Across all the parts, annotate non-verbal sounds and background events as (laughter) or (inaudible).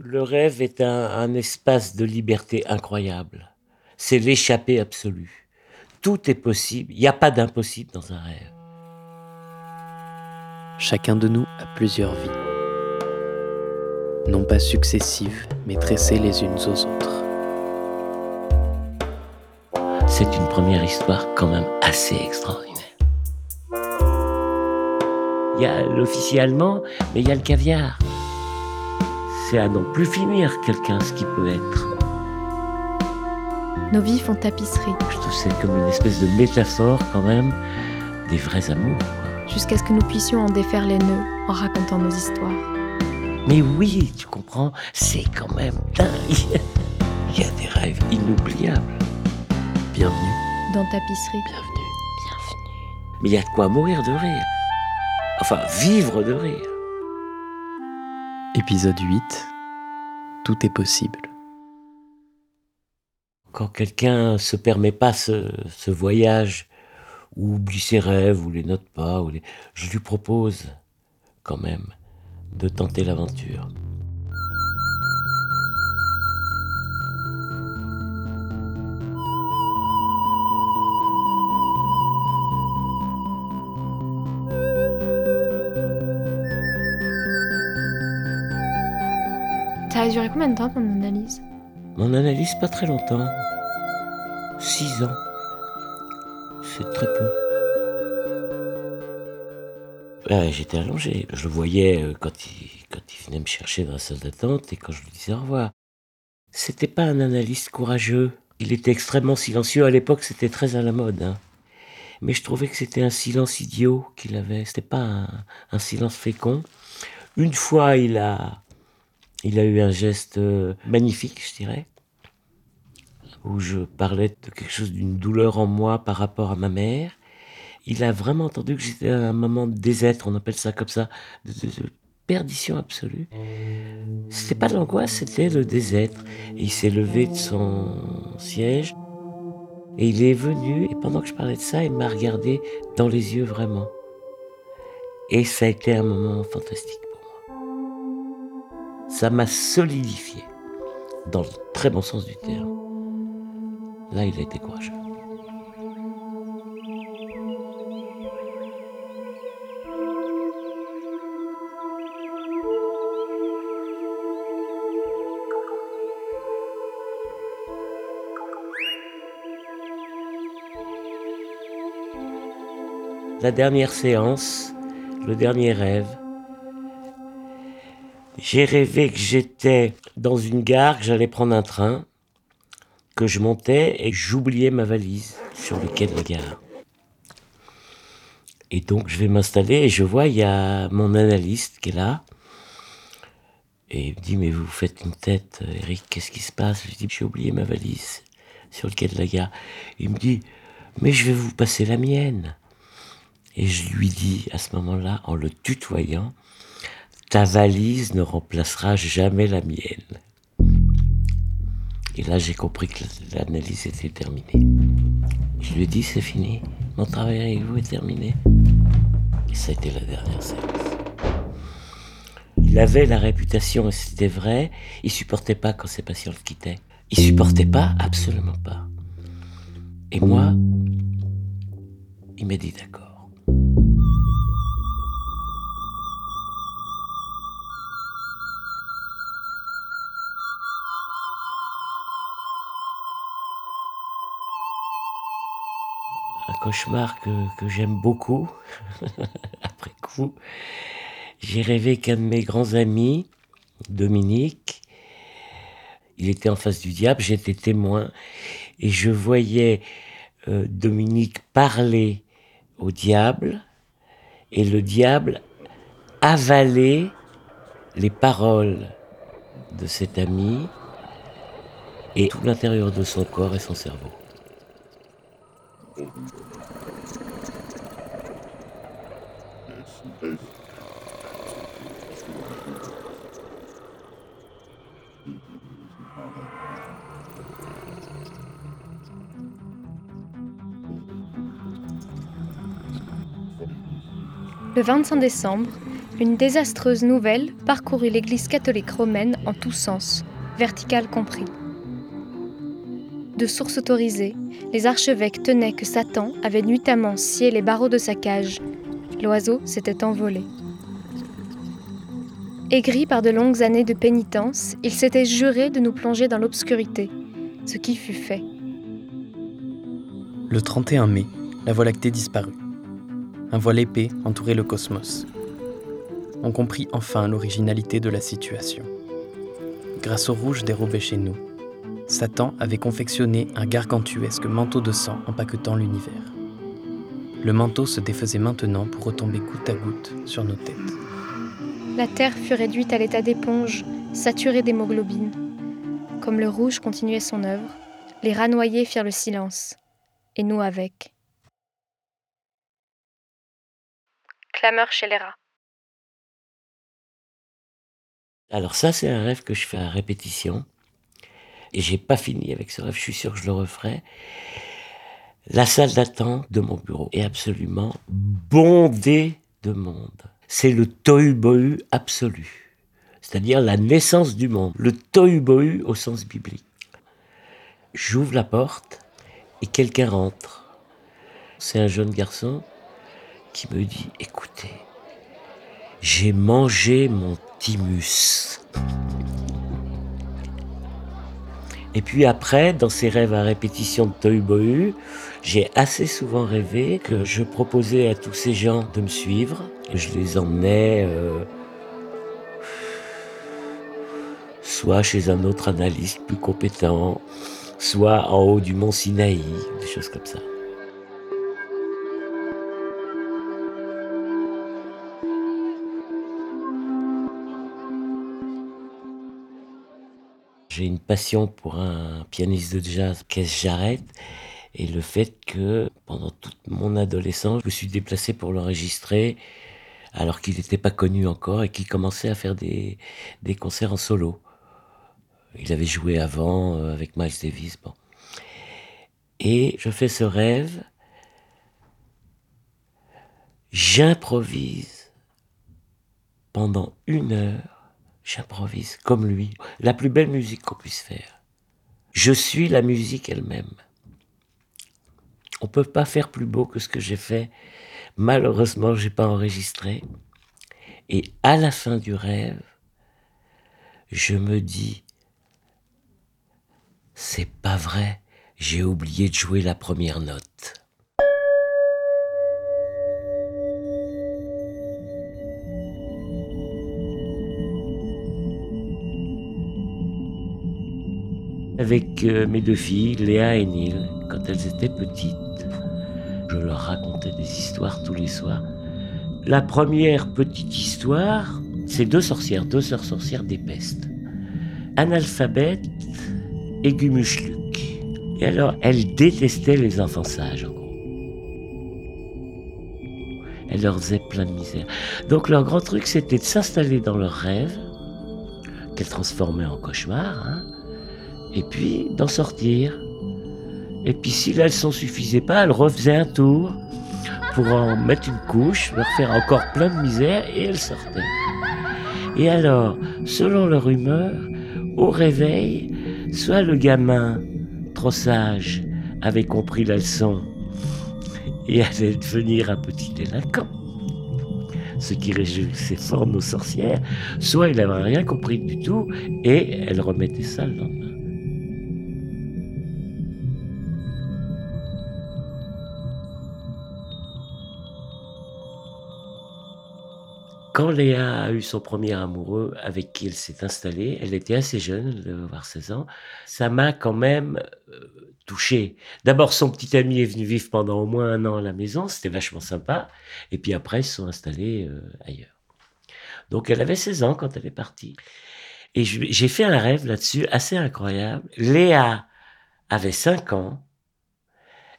Le rêve est un, un espace de liberté incroyable. C'est l'échappée absolue. Tout est possible. Il n'y a pas d'impossible dans un rêve. Chacun de nous a plusieurs vies. Non pas successives, mais tressées les unes aux autres. C'est une première histoire quand même assez extraordinaire. Il y a l'officier allemand, mais il y a le caviar. C'est à non plus finir quelqu'un ce qui peut être. Nos vies font tapisserie, Je trouve c'est comme une espèce de métaphore quand même des vrais amours. jusqu'à ce que nous puissions en défaire les nœuds en racontant nos histoires. Mais oui, tu comprends, c'est quand même dingue. (laughs) Il y a des rêves inoubliables. Bienvenue, Dans tapisserie, bienvenue. bienvenue. Mais il y a de quoi mourir de rire. Enfin, vivre de rire. Épisode 8. Tout est possible. Quand quelqu'un se permet pas ce, voyage, ou oublie ses rêves, ou les note pas, je lui propose quand même de tenter l'aventure. Ça a duré combien de temps ton analyse Mon analyse, pas très longtemps. Six ans. C'est très peu. Ouais, J'étais allongé. Je le voyais euh, quand il, quand il venait me chercher dans la salle d'attente et quand je lui disais au revoir. C'était pas un analyste courageux. Il était extrêmement silencieux. À l'époque, c'était très à la mode. hein. Mais je trouvais que c'était un silence idiot qu'il avait. C'était pas un, un silence fécond. Une fois, il a, il a eu un geste euh, magnifique, je dirais, où je parlais de quelque chose d'une douleur en moi par rapport à ma mère. Il a vraiment entendu que j'étais à un moment de désêtre, on appelle ça comme ça, de, perdition absolue. C'était pas de l'angoisse, c'était le désêtre. Il s'est levé de son siège et il est venu, et pendant que je parlais de ça, il m'a regardé dans les yeux vraiment. Et ça a été un moment fantastique. Ça m'a solidifié, dans le très bon sens du terme. Là, il a été courageux. La dernière séance, le dernier rêve. J'ai rêvé que j'étais dans une gare, que j'allais prendre un train, que je montais et j'oubliais ma valise sur le quai de la gare. Et donc je vais m'installer et je vois, il y a mon analyste qui est là. Et il me dit, mais vous faites une tête, euh, Eric, qu'est-ce qui se passe? Je dis, j'ai oublié ma valise sur le quai de la gare. Il me dit, mais je vais vous passer la mienne. Et je lui dis à ce moment-là, en le tutoyant, ta valise ne remplacera jamais la mienne. Et là, j'ai compris que l'analyse était terminée. Je lui ai dit, c'est fini. Mon travail avec vous est terminé. Et ça a été la dernière séance. Il avait la réputation, et c'était vrai, il supportait pas quand ses patients le quittaient. Il supportait pas, absolument pas. Et moi, il m'a dit d'accord. Cauchemar que, j'aime beaucoup. (laughs) Après coup, j'ai rêvé qu'un de mes grands amis, Dominique, il était en face du diable, j'étais témoin, et je voyais euh, Dominique parler au diable, et le diable avaler les paroles de cet ami et tout l'intérieur de son corps et son cerveau. Le 25 décembre, Une désastreuse nouvelle parcourut l'Église catholique romaine en tous sens, verticale compris. De sources autorisées, les archevêques tenaient que Satan avait nuitamment scié les barreaux de sa cage. L'oiseau s'était envolé. Aigri par de longues années de pénitence, il s'était juré de nous plonger dans l'obscurité, ce qui fut fait. Le 31 mai, la Voie lactée disparut. Un voile épais entourait le cosmos. On comprit enfin l'originalité de la situation. Grâce au rouge dérobé chez nous, Satan avait confectionné un gargantuesque manteau de sang empaquetant l'univers. Le manteau se défaisait maintenant pour retomber goutte à goutte sur nos têtes. La Terre fut réduite à l'état d'éponge, saturée d'hémoglobine. Comme le rouge continuait son œuvre, les rats noyés firent le silence, et nous avec. Clameur chez les rats. Alors ça, c'est un rêve que je fais à répétition. Et j'ai pas fini avec ce rêve, je suis sûr que je le referai. La salle d'attente de mon bureau est absolument bondée de monde. C'est le tohu-bohu absolu. C'est-à-dire la naissance du monde. Le tohu-bohu au sens biblique. J'ouvre la porte et quelqu'un rentre. C'est un jeune garçon qui me dit, écoutez, j'ai mangé mon thymus. Et puis après, dans ces rêves à répétition de Tohu j'ai assez souvent rêvé que je proposais à tous ces gens de me suivre. Je les emmenais euh, soit chez un autre analyste plus compétent, soit en haut du mont Sinaï, des choses comme ça. J'ai une passion pour un pianiste de jazz, Keith Jarrett, et le fait que pendant toute mon adolescence, je me suis déplacé pour l'enregistrer alors qu'il n'était pas connu encore et qu'il commençait à faire des, des, concerts en solo. Il avait joué avant euh, avec Miles Davis. Bon. Et je fais ce rêve, j'improvise pendant une heure J'improvise comme lui. La plus belle musique qu'on puisse faire. Je suis la musique elle-même. On ne peut pas faire plus beau que ce que j'ai fait. Malheureusement, j'ai pas enregistré. Et à la fin du rêve, je me dis, c'est pas vrai, j'ai oublié de jouer la première note. Avec euh, mes deux filles, Léa et Neil, quand elles étaient petites. Je leur racontais des histoires tous les soirs. La première petite histoire, c'est deux sorcières, deux sœurs sorcières des pestes. Analphabète et Gumushluck. Et alors, elles détestaient les enfants sages, en gros. Elles leur faisaient plein de misère. Donc leur grand truc, c'était de s'installer dans leurs rêves, qu'elles transformaient en cauchemars, hein, et puis d'en sortir. Et puis si la leçon suffisait pas, elle refaisait un tour pour en mettre une couche, leur faire encore plein de misère, et elle sortait. Et alors, selon leur humeur, au réveil, soit le gamin, trop sage, avait compris la leçon et allait devenir un petit délinquant, ce qui réjouissait fort nos sorcières, soit il n'avait rien compris du tout et elle remettait ça le lendemain. Quand Léa a eu son premier amoureux avec qui elle s'est installée, elle était assez jeune, elle devait avoir 16 ans, ça m'a quand même euh, touché. D'abord, son petit ami est venu vivre pendant au moins un an à la maison, c'était vachement sympa, et puis après, ils se sont installés euh, ailleurs. Donc, elle avait 16 ans quand elle est partie. Et j'ai fait un rêve là-dessus assez incroyable. Léa avait 5 ans,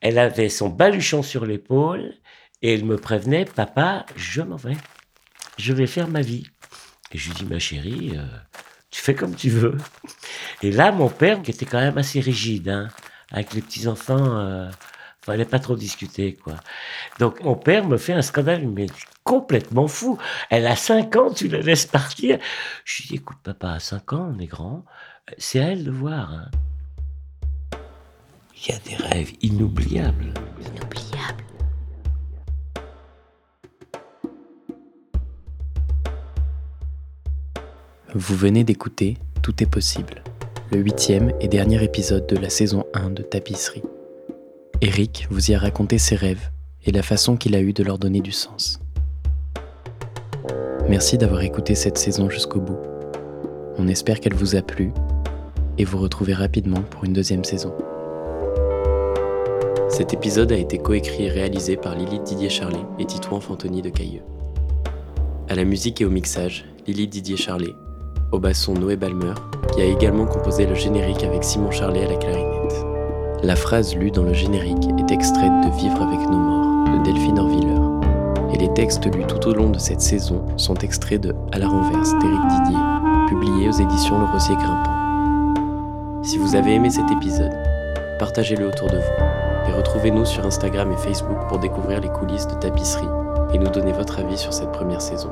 elle avait son baluchon sur l'épaule, et elle me prévenait, papa, je m'en vais je vais faire ma vie. Et je lui dis, ma chérie, euh, tu fais comme tu veux. Et là, mon père, qui était quand même assez rigide, hein, avec les petits-enfants, euh, Fallait pas trop discuter, quoi. Donc, mon père me fait un scandale, mais complètement fou. Elle a 5 ans, tu la laisses partir. Je lui dis, écoute, papa, à 5 ans, on est grand. C'est à elle de voir. Hein. Il y a des rêves inoubliables. Inoubliables. Vous venez d'écouter Tout est possible, le huitième et dernier épisode de la saison 1 de Tapisserie. Eric vous y a raconté ses rêves et la façon qu'il a eu de leur donner du sens. Merci d'avoir écouté cette saison jusqu'au bout. On espère qu'elle vous a plu et vous retrouver rapidement pour une deuxième saison. Cet épisode a été coécrit et réalisé par Lily Didier Charlet et Titouan Fantoni de Cailleux. À la musique et au mixage, Lily Didier Charlet, au basson Noé Balmer, qui a également composé le générique avec Simon Charlet à la clarinette. La phrase lue dans le générique est extraite de Vivre avec nos morts de Delphine Orviller. Et les textes lus tout au long de cette saison sont extraits de À la renverse d'Éric Didier, publié aux éditions Le Rosier Grimpant. Si vous avez aimé cet épisode, partagez-le autour de vous et retrouvez-nous sur Instagram et Facebook pour découvrir les coulisses de tapisserie et nous donner votre avis sur cette première saison.